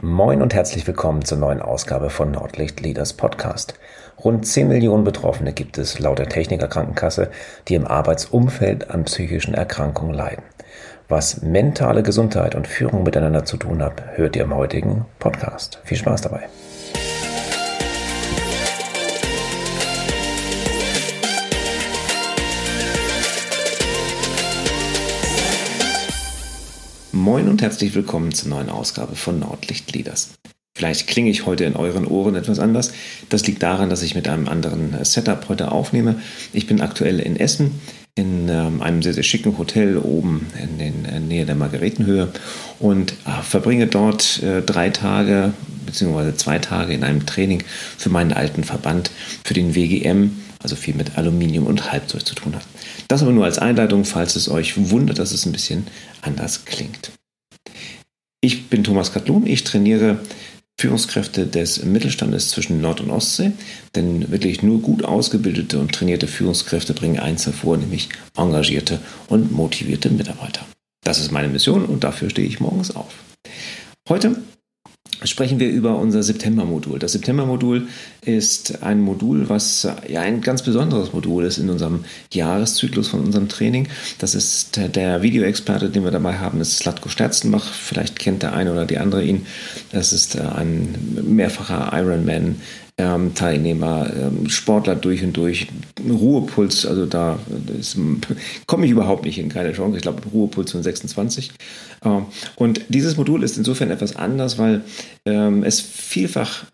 Moin und herzlich willkommen zur neuen Ausgabe von Nordlicht Leaders Podcast. Rund 10 Millionen Betroffene gibt es laut der Techniker Krankenkasse, die im Arbeitsumfeld an psychischen Erkrankungen leiden. Was mentale Gesundheit und Führung miteinander zu tun hat, hört ihr im heutigen Podcast. Viel Spaß dabei. Moin und herzlich willkommen zur neuen Ausgabe von Nordlicht Leaders. Vielleicht klinge ich heute in euren Ohren etwas anders. Das liegt daran, dass ich mit einem anderen Setup heute aufnehme. Ich bin aktuell in Essen in ähm, einem sehr, sehr schicken Hotel oben in, in, in Nähe der Margaretenhöhe und äh, verbringe dort äh, drei Tage bzw. zwei Tage in einem Training für meinen alten Verband, für den WGM, also viel mit Aluminium und Halbzeug zu tun hat. Das aber nur als Einleitung, falls es euch wundert, dass es ein bisschen anders klingt. Ich bin Thomas Katlun, ich trainiere Führungskräfte des Mittelstandes zwischen Nord- und Ostsee, denn wirklich nur gut ausgebildete und trainierte Führungskräfte bringen eins hervor, nämlich engagierte und motivierte Mitarbeiter. Das ist meine Mission und dafür stehe ich morgens auf. Heute sprechen wir über unser September-Modul. Das September-Modul ist ein Modul, was ja ein ganz besonderes Modul ist in unserem Jahreszyklus von unserem Training. Das ist der Videoexperte, den wir dabei haben, ist Slatko Sterzenbach. Vielleicht kennt der eine oder die andere ihn. Das ist ein mehrfacher Ironman ähm, Teilnehmer, ähm, Sportler durch und durch, Ruhepuls, also da komme ich überhaupt nicht hin, keine Chance. Ich glaube, Ruhepuls von 26. Ähm, und dieses Modul ist insofern etwas anders, weil ähm, es vielfach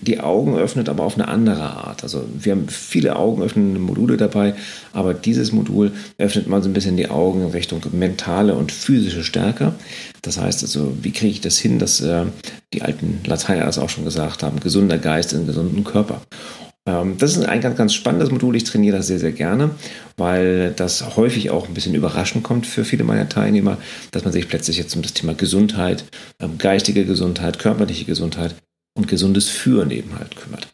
die Augen öffnet, aber auf eine andere Art. Also wir haben viele augenöffnende Module dabei, aber dieses Modul öffnet mal so ein bisschen die Augen in Richtung mentale und physische Stärke. Das heißt also, wie kriege ich das hin, dass äh, die alten Lateiner das auch schon gesagt haben, gesunder Geist in gesunden Körper. Ähm, das ist ein ganz, ganz spannendes Modul. Ich trainiere das sehr, sehr gerne, weil das häufig auch ein bisschen überraschend kommt für viele meiner Teilnehmer, dass man sich plötzlich jetzt um das Thema Gesundheit, ähm, geistige Gesundheit, körperliche Gesundheit und gesundes Führen eben halt kümmert.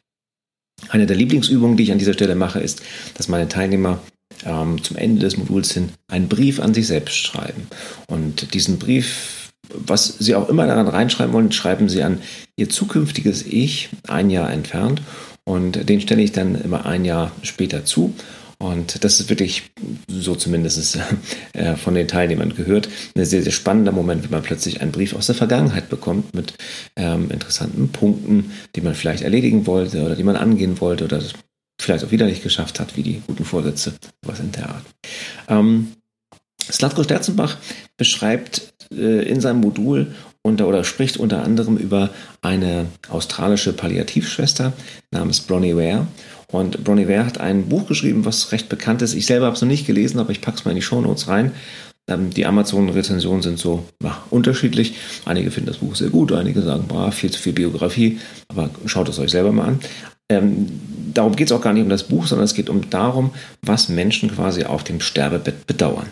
Eine der Lieblingsübungen, die ich an dieser Stelle mache, ist, dass meine Teilnehmer ähm, zum Ende des Moduls hin einen Brief an sich selbst schreiben. Und diesen Brief, was Sie auch immer daran reinschreiben wollen, schreiben Sie an Ihr zukünftiges Ich ein Jahr entfernt. Und den stelle ich dann immer ein Jahr später zu. Und das ist wirklich, so zumindest äh, von den Teilnehmern gehört, ein sehr, sehr spannender Moment, wenn man plötzlich einen Brief aus der Vergangenheit bekommt mit ähm, interessanten Punkten, die man vielleicht erledigen wollte oder die man angehen wollte oder vielleicht auch wieder nicht geschafft hat, wie die guten Vorsätze, was in der Art. Ähm, Slatko Sterzenbach beschreibt äh, in seinem Modul unter, oder spricht unter anderem über eine australische Palliativschwester namens Bronnie Ware und Bronnie Ware hat ein Buch geschrieben, was recht bekannt ist. Ich selber habe es noch nicht gelesen, aber ich packe es mal in die Shownotes rein. Ähm, die Amazon-Rezensionen sind so ja, unterschiedlich. Einige finden das Buch sehr gut, einige sagen, boah, viel zu viel Biografie, aber schaut es euch selber mal an. Ähm, darum geht es auch gar nicht um das Buch, sondern es geht um darum, was Menschen quasi auf dem Sterbebett bedauern.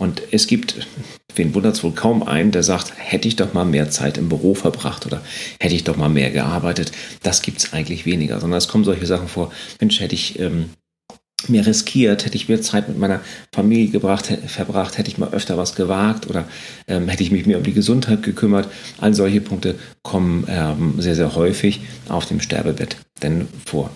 Und es gibt, wen wundert es wohl kaum einen, der sagt, hätte ich doch mal mehr Zeit im Büro verbracht oder hätte ich doch mal mehr gearbeitet. Das gibt es eigentlich weniger, sondern es kommen solche Sachen vor, Mensch, hätte ich ähm, mehr riskiert, hätte ich mehr Zeit mit meiner Familie gebracht, verbracht, hätte ich mal öfter was gewagt oder ähm, hätte ich mich mehr um die Gesundheit gekümmert. All solche Punkte kommen ähm, sehr, sehr häufig auf dem Sterbebett denn vor.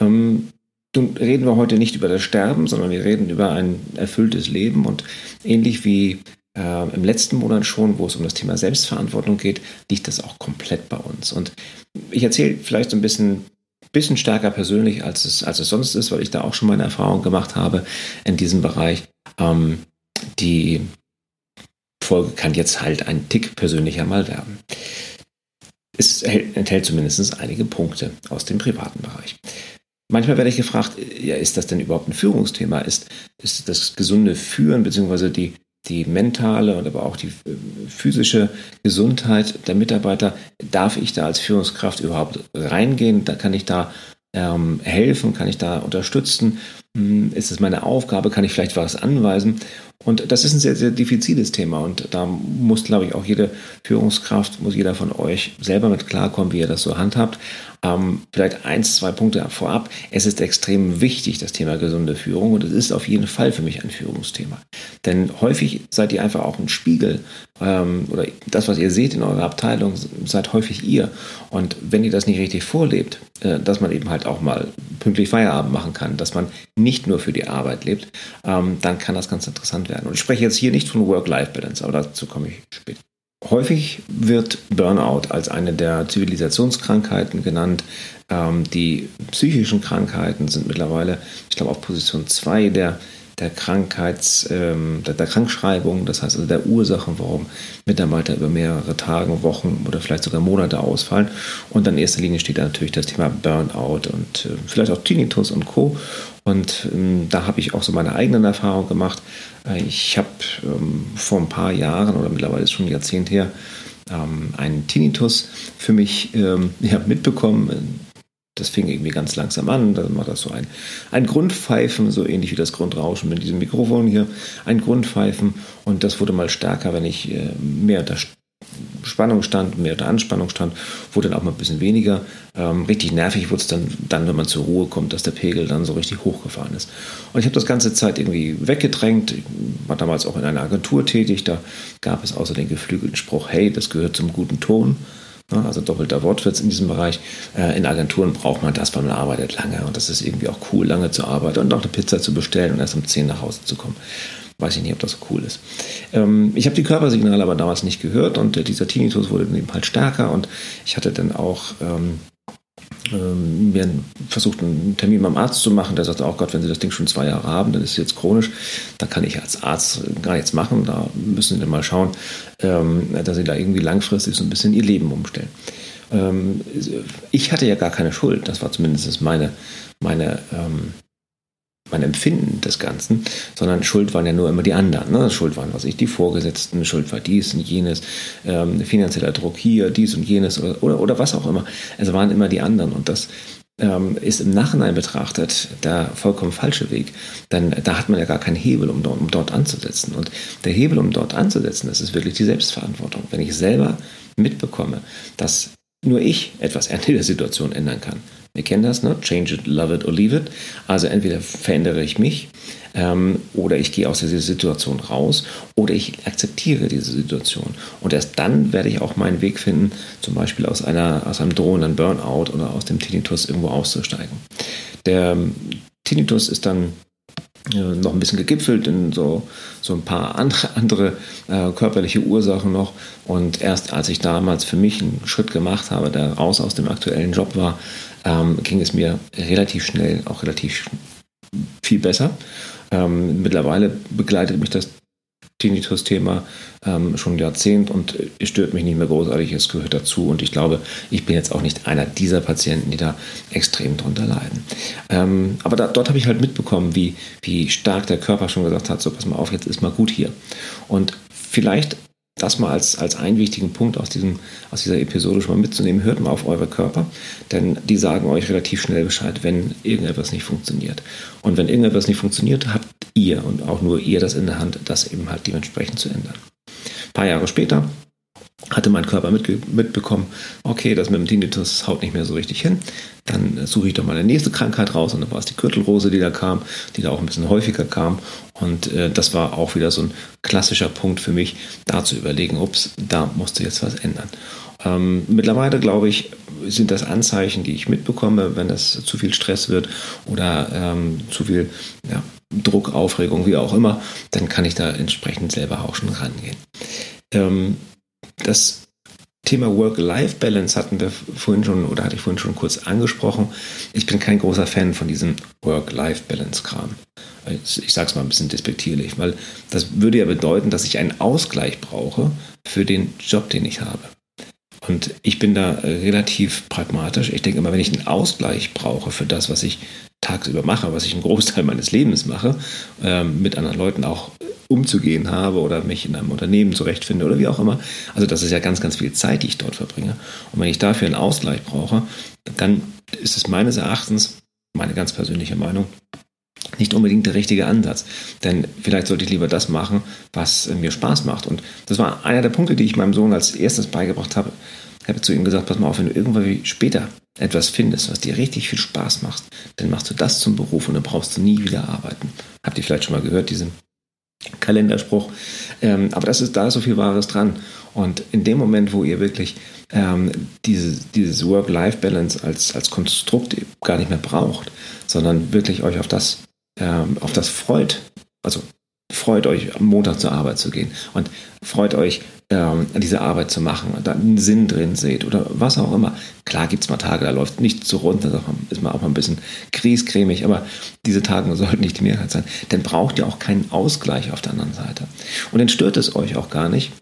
Ähm, nun reden wir heute nicht über das Sterben, sondern wir reden über ein erfülltes Leben und ähnlich wie äh, im letzten Monat schon, wo es um das Thema Selbstverantwortung geht, liegt das auch komplett bei uns. Und ich erzähle vielleicht so ein bisschen, bisschen stärker persönlich, als es, als es sonst ist, weil ich da auch schon meine Erfahrung gemacht habe in diesem Bereich. Ähm, die Folge kann jetzt halt ein Tick persönlicher mal werden. Es enthält zumindest einige Punkte aus dem privaten Bereich. Manchmal werde ich gefragt, ja, ist das denn überhaupt ein Führungsthema? Ist, ist das gesunde Führen beziehungsweise die, die mentale und aber auch die äh, physische Gesundheit der Mitarbeiter, darf ich da als Führungskraft überhaupt reingehen? Da kann ich da ähm, helfen, kann ich da unterstützen? Hm, ist es meine Aufgabe? Kann ich vielleicht was anweisen? Und das ist ein sehr, sehr diffiziles Thema. Und da muss, glaube ich, auch jede Führungskraft, muss jeder von euch selber mit klarkommen, wie ihr das so handhabt. Ähm, vielleicht eins, zwei Punkte vorab. Es ist extrem wichtig, das Thema gesunde Führung. Und es ist auf jeden Fall für mich ein Führungsthema. Denn häufig seid ihr einfach auch ein Spiegel. Ähm, oder das, was ihr seht in eurer Abteilung, seid häufig ihr. Und wenn ihr das nicht richtig vorlebt, äh, dass man eben halt auch mal pünktlich Feierabend machen kann, dass man nicht nur für die Arbeit lebt, ähm, dann kann das ganz interessant werden. Und ich spreche jetzt hier nicht von Work-Life-Balance, aber dazu komme ich später. Häufig wird Burnout als eine der Zivilisationskrankheiten genannt. Ähm, die psychischen Krankheiten sind mittlerweile, ich glaube, auf Position 2 der der Krankheits, ähm, der, der, Krankschreibung, das heißt also der Ursachen, warum Mitarbeiter über mehrere Tage, Wochen oder vielleicht sogar Monate ausfallen. Und in erster Linie steht da natürlich das Thema Burnout und äh, vielleicht auch Tinnitus und Co. Und ähm, da habe ich auch so meine eigenen Erfahrungen gemacht. Äh, ich habe ähm, vor ein paar Jahren oder mittlerweile ist schon ein Jahrzehnt her ähm, einen Tinnitus für mich ähm, ja, mitbekommen das fing irgendwie ganz langsam an. Dann war das so ein, ein Grundpfeifen, so ähnlich wie das Grundrauschen mit diesem Mikrofon hier. Ein Grundpfeifen und das wurde mal stärker, wenn ich äh, mehr unter Spannung stand, mehr unter Anspannung stand, wurde dann auch mal ein bisschen weniger. Ähm, richtig nervig wurde es dann, dann, wenn man zur Ruhe kommt, dass der Pegel dann so richtig hochgefahren ist. Und ich habe das ganze Zeit irgendwie weggedrängt. Ich war damals auch in einer Agentur tätig. Da gab es außer den geflügelten Spruch, hey, das gehört zum guten Ton. Ne, also doppelter Wortwitz in diesem Bereich. Äh, in Agenturen braucht man das, weil man arbeitet lange und das ist irgendwie auch cool, lange zu arbeiten und auch eine Pizza zu bestellen und erst um 10 nach Hause zu kommen. Weiß ich nicht, ob das so cool ist. Ähm, ich habe die Körpersignale aber damals nicht gehört und dieser Tinnitus wurde eben halt stärker und ich hatte dann auch ähm, wir versucht, einen Termin beim Arzt zu machen. Der auch oh Gott, wenn Sie das Ding schon zwei Jahre haben, dann ist es jetzt chronisch. Da kann ich als Arzt gar nichts machen. Da müssen Sie dann mal schauen, ähm, dass Sie da irgendwie langfristig so ein bisschen Ihr Leben umstellen. Ähm, ich hatte ja gar keine Schuld. Das war zumindest meine, meine ähm, mein Empfinden des Ganzen, sondern Schuld waren ja nur immer die anderen. Ne? Schuld waren, was ich, die Vorgesetzten, Schuld war dies und jenes, ähm, finanzieller Druck hier, dies und jenes oder, oder, oder was auch immer. Es waren immer die anderen und das ähm, ist im Nachhinein betrachtet der vollkommen falsche Weg. Denn da hat man ja gar keinen Hebel, um dort, um dort anzusetzen. Und der Hebel, um dort anzusetzen, das ist wirklich die Selbstverantwortung. Wenn ich selber mitbekomme, dass nur ich etwas an der Situation ändern kann, wir kennen das, ne? Change it, love it or leave it. Also entweder verändere ich mich ähm, oder ich gehe aus dieser Situation raus oder ich akzeptiere diese Situation. Und erst dann werde ich auch meinen Weg finden, zum Beispiel aus, einer, aus einem drohenden Burnout oder aus dem Tinnitus irgendwo auszusteigen. Der ähm, Tinnitus ist dann noch ein bisschen gegipfelt in so, so ein paar andere, andere äh, körperliche Ursachen noch. Und erst als ich damals für mich einen Schritt gemacht habe, der raus aus dem aktuellen Job war, ähm, ging es mir relativ schnell, auch relativ viel besser. Ähm, mittlerweile begleitet mich das Tinnitus-Thema ähm, schon ein Jahrzehnt und es stört mich nicht mehr großartig, es gehört dazu und ich glaube, ich bin jetzt auch nicht einer dieser Patienten, die da extrem drunter leiden. Ähm, aber da, dort habe ich halt mitbekommen, wie, wie stark der Körper schon gesagt hat, so pass mal auf, jetzt ist mal gut hier. Und vielleicht das mal als, als einen wichtigen Punkt aus, diesem, aus dieser Episode schon mal mitzunehmen. Hört mal auf eure Körper, denn die sagen euch relativ schnell Bescheid, wenn irgendetwas nicht funktioniert. Und wenn irgendetwas nicht funktioniert, habt ihr und auch nur ihr das in der Hand, das eben halt dementsprechend zu ändern. Ein paar Jahre später hatte mein Körper mitbekommen, okay, das mit dem Tinnitus haut nicht mehr so richtig hin. Dann suche ich doch mal eine nächste Krankheit raus und dann war es die Gürtelrose, die da kam, die da auch ein bisschen häufiger kam. Und äh, das war auch wieder so ein klassischer Punkt für mich, da zu überlegen, ups, da musste jetzt was ändern. Ähm, mittlerweile, glaube ich, sind das Anzeichen, die ich mitbekomme, wenn das zu viel Stress wird oder ähm, zu viel ja, Druck, Aufregung, wie auch immer, dann kann ich da entsprechend selber auch schon rangehen. Ähm, das Thema Work-Life-Balance hatten wir vorhin schon oder hatte ich vorhin schon kurz angesprochen. Ich bin kein großer Fan von diesem Work-Life-Balance-Kram. Ich sage es mal ein bisschen despektierlich, weil das würde ja bedeuten, dass ich einen Ausgleich brauche für den Job, den ich habe. Und ich bin da relativ pragmatisch. Ich denke immer, wenn ich einen Ausgleich brauche für das, was ich tagsüber mache, was ich einen Großteil meines Lebens mache, äh, mit anderen Leuten auch umzugehen habe oder mich in einem Unternehmen zurechtfinde oder wie auch immer. Also das ist ja ganz, ganz viel Zeit, die ich dort verbringe. Und wenn ich dafür einen Ausgleich brauche, dann ist es meines Erachtens, meine ganz persönliche Meinung, nicht unbedingt der richtige Ansatz. Denn vielleicht sollte ich lieber das machen, was mir Spaß macht. Und das war einer der Punkte, die ich meinem Sohn als erstes beigebracht habe. Ich habe zu ihm gesagt, pass mal auf, wenn du irgendwann später etwas findest, was dir richtig viel Spaß macht, dann machst du das zum Beruf und dann brauchst du nie wieder arbeiten. Habt ihr vielleicht schon mal gehört, diesen Kalenderspruch. Ähm, aber das ist, da ist so viel Wahres dran. Und in dem Moment, wo ihr wirklich ähm, diese, dieses Work-Life-Balance als, als Konstrukt gar nicht mehr braucht, sondern wirklich euch auf das ähm, auf das freut, also freut euch, am Montag zur Arbeit zu gehen und freut euch, ähm, diese Arbeit zu machen, da einen Sinn drin seht oder was auch immer. Klar gibt es mal Tage, da läuft nichts so runter, da ist man auch mal ein bisschen kriescremig, aber diese Tage sollten nicht die Mehrheit sein. Dann braucht ihr auch keinen Ausgleich auf der anderen Seite. Und dann stört es euch auch gar nicht,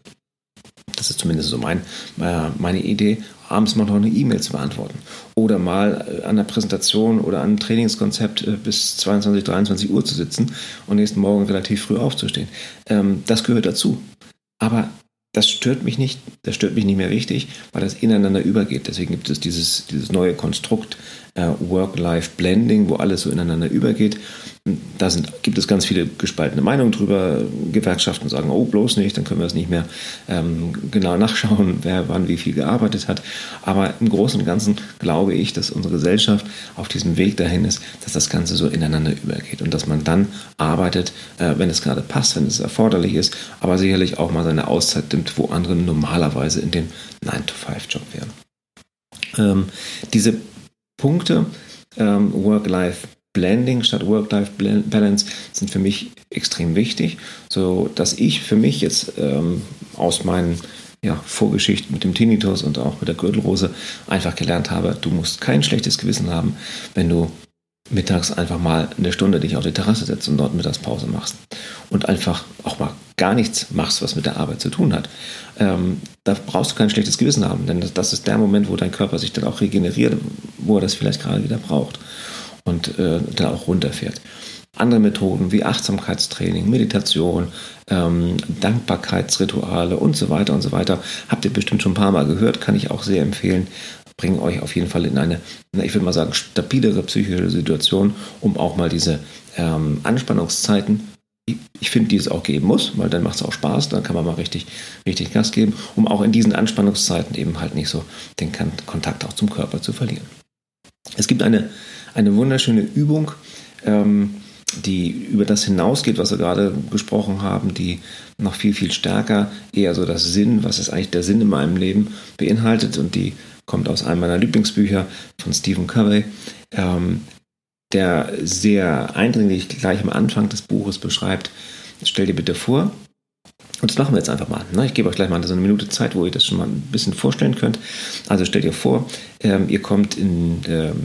das ist zumindest so mein, äh, meine Idee, abends mal noch eine E-Mail zu beantworten. Oder mal äh, an der Präsentation oder an einem Trainingskonzept äh, bis 22, 23 Uhr zu sitzen und nächsten Morgen relativ früh aufzustehen. Ähm, das gehört dazu. Aber das stört mich nicht, das stört mich nicht mehr richtig, weil das ineinander übergeht. Deswegen gibt es dieses, dieses neue Konstrukt äh, Work-Life-Blending, wo alles so ineinander übergeht. Da sind, gibt es ganz viele gespaltene Meinungen drüber. Gewerkschaften sagen, oh, bloß nicht, dann können wir es nicht mehr ähm, genau nachschauen, wer wann wie viel gearbeitet hat. Aber im Großen und Ganzen glaube ich, dass unsere Gesellschaft auf diesem Weg dahin ist, dass das Ganze so ineinander übergeht und dass man dann arbeitet, äh, wenn es gerade passt, wenn es erforderlich ist, aber sicherlich auch mal seine Auszeit nimmt, wo andere normalerweise in dem 9-to-5-Job wären. Ähm, diese Punkte, ähm, Work-Life Blending statt Work-Life-Balance sind für mich extrem wichtig, so dass ich für mich jetzt ähm, aus meinen ja, Vorgeschichten mit dem Tinnitus und auch mit der Gürtelrose einfach gelernt habe, du musst kein schlechtes Gewissen haben, wenn du mittags einfach mal eine Stunde dich auf die Terrasse setzt und dort Mittagspause machst und einfach auch mal gar nichts machst, was mit der Arbeit zu tun hat. Ähm, da brauchst du kein schlechtes Gewissen haben, denn das, das, ist der Moment, wo dein Körper sich dann auch regeneriert, wo er das vielleicht gerade wieder braucht und äh, dann auch runterfährt. Andere Methoden wie Achtsamkeitstraining, Meditation, ähm, Dankbarkeitsrituale und so weiter und so weiter habt ihr bestimmt schon ein paar Mal gehört, kann ich auch sehr empfehlen bringen euch auf jeden Fall in eine, ich würde mal sagen, stabilere psychische Situation, um auch mal diese ähm, Anspannungszeiten, ich finde, die es auch geben muss, weil dann macht es auch Spaß, dann kann man mal richtig, richtig Gas geben, um auch in diesen Anspannungszeiten eben halt nicht so den Kontakt auch zum Körper zu verlieren. Es gibt eine, eine wunderschöne Übung, ähm, die über das hinausgeht, was wir gerade gesprochen haben, die noch viel, viel stärker eher so das Sinn, was ist eigentlich der Sinn in meinem Leben beinhaltet und die kommt aus einem meiner Lieblingsbücher von Stephen Covey, ähm, der sehr eindringlich gleich am Anfang des Buches beschreibt, stell dir bitte vor, und das machen wir jetzt einfach mal. Ne? Ich gebe euch gleich mal so eine Minute Zeit, wo ihr das schon mal ein bisschen vorstellen könnt. Also stellt ihr vor, ähm, ihr kommt in, ähm,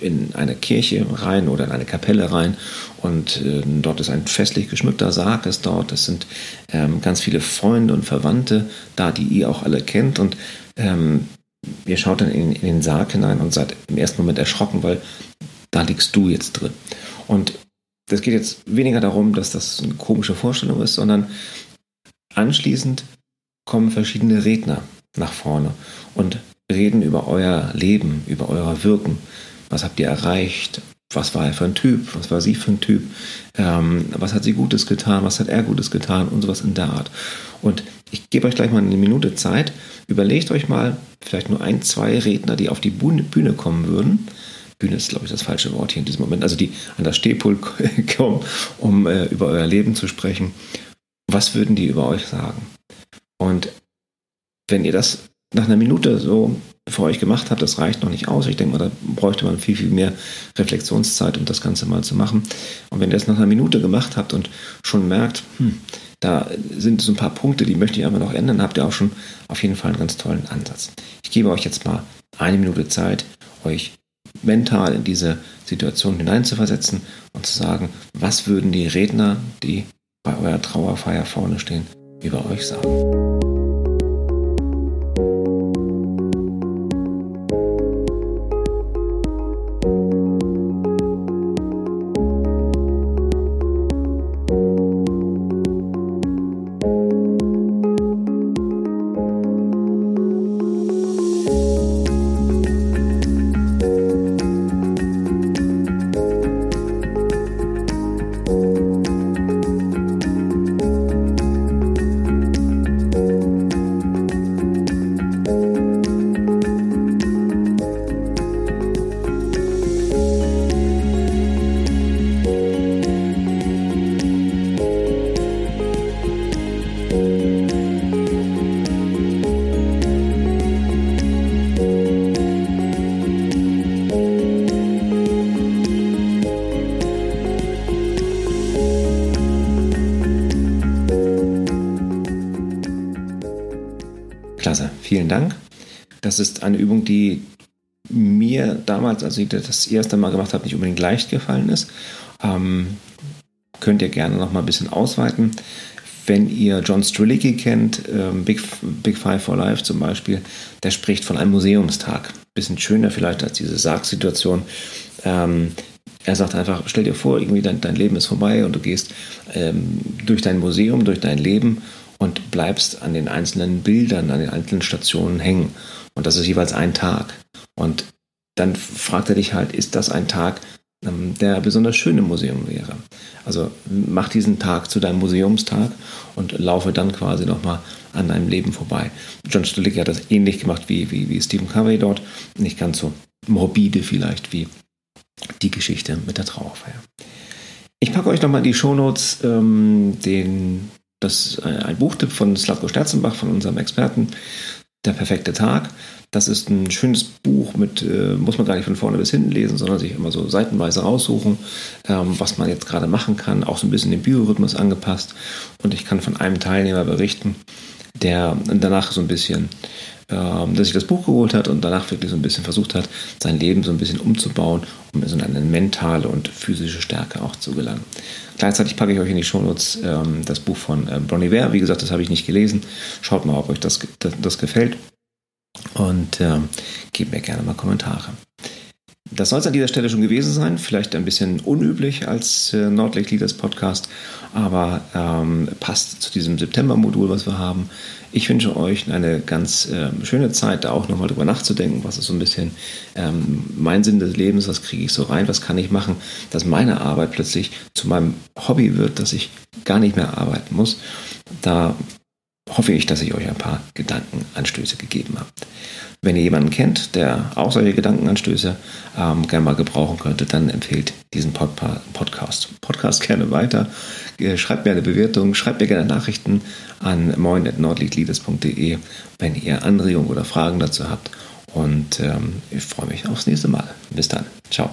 in eine Kirche rein oder in eine Kapelle rein und äh, dort ist ein festlich geschmückter Sarg, ist dort. Es sind ähm, ganz viele Freunde und Verwandte da, die ihr auch alle kennt und ähm, ihr schaut dann in, in, den Sarg hinein und seid im ersten Moment erschrocken, weil da liegst du jetzt drin. Und das geht jetzt weniger darum, dass das eine komische Vorstellung ist, sondern anschließend kommen verschiedene Redner nach vorne und reden über euer Leben, über euer Wirken. Was habt ihr erreicht? Was war er für ein Typ? Was war sie für ein Typ? Ähm, was hat sie Gutes getan? Was hat er Gutes getan? Und sowas in der Art. Und ich gebe euch gleich mal eine Minute Zeit. Überlegt euch mal vielleicht nur ein, zwei Redner, die auf die Bühne kommen würden. Bühne ist, glaube ich, das falsche Wort hier in diesem Moment. Also die an das Stehpult kommen, um äh, über euer Leben zu sprechen. Was würden die über euch sagen? Und wenn ihr das nach einer Minute so für euch gemacht habt, das reicht noch nicht aus. Ich denke mal, da bräuchte man viel, viel mehr Reflexionszeit, um das Ganze mal zu machen. Und wenn ihr das nach einer Minute gemacht habt und schon merkt, hm, da sind so ein paar Punkte, die möchte ich aber noch ändern, habt ihr auch schon auf jeden Fall einen ganz tollen Ansatz. Ich gebe euch jetzt mal eine Minute Zeit, euch mental in diese Situation hineinzuversetzen und zu sagen, was würden die Redner, die bei eurer Trauerfeier vorne stehen, über euch sagen. Vielen Dank. Das ist eine Übung, die mir damals, als ich das erste Mal gemacht habe, nicht unbedingt leicht gefallen ist. Ähm, könnt ihr gerne noch mal ein bisschen ausweiten. Wenn ihr John Strelicky kennt, ähm, Big, Big Five for Life zum Beispiel, der spricht von einem Museumstag. Bisschen schöner vielleicht als diese Sargsituation. Ähm, er sagt einfach, stell dir vor, irgendwie dein, dein Leben ist vorbei und du gehst ähm, durch dein Museum, durch dein Leben und bleibst an den einzelnen Bildern, an den einzelnen Stationen hängen. Und das ist jeweils ein Tag. Und dann fragt er dich halt, ist das ein Tag, ähm, der besonders schön im Museum wäre? Also mach diesen Tag zu deinem Museumstag und laufe dann quasi nochmal an deinem Leben vorbei. John Stolicki hat das ähnlich gemacht wie, wie, wie Stephen Covey dort. Nicht ganz so morbide vielleicht wie die Geschichte mit der Trauerfeier. Ich packe euch nochmal in die Shownotes ähm, den, das, äh, ein Buchtipp von Slavko Sterzenbach, von unserem Experten, Der perfekte Tag. Das ist ein schönes Buch mit, äh, muss man gar nicht von vorne bis hinten lesen, sondern sich immer so seitenweise raussuchen, ähm, was man jetzt gerade machen kann, auch so ein bisschen den Biorhythmus angepasst. Und ich kann von einem Teilnehmer berichten, der danach so ein bisschen ähm, dass sich das Buch geholt hat und danach wirklich so ein bisschen versucht hat, sein Leben so ein bisschen umzubauen, um so eine mentale und physische Stärke auch zu gelangen. Gleichzeitig packe ich euch in die Shownotes ähm, das Buch von ähm, Bronnie Ware. Wie gesagt, das habe ich nicht gelesen. Schaut mal, ob euch das, das, das gefällt und ähm, gebt mir gerne mal Kommentare. Das soll es an dieser Stelle schon gewesen sein. Vielleicht ein bisschen unüblich als äh, Nordlicht Leaders Podcast, aber ähm, passt zu diesem September-Modul, was wir haben. Ich wünsche euch eine ganz äh, schöne Zeit, da auch nochmal drüber nachzudenken, was ist so ein bisschen ähm, mein Sinn des Lebens, was kriege ich so rein, was kann ich machen, dass meine Arbeit plötzlich zu meinem Hobby wird, dass ich gar nicht mehr arbeiten muss. Da hoffe ich, dass ich euch ein paar Gedankenanstöße gegeben habe. Wenn ihr jemanden kennt, der auch solche Gedankenanstöße ähm, gerne mal gebrauchen könnte, dann empfehlt diesen Pod Podcast. Podcast gerne weiter. Äh, schreibt mir eine Bewertung, schreibt mir gerne Nachrichten an moin.nordlichtleaders.de, wenn ihr Anregungen oder Fragen dazu habt. Und ähm, ich freue mich aufs nächste Mal. Bis dann. Ciao.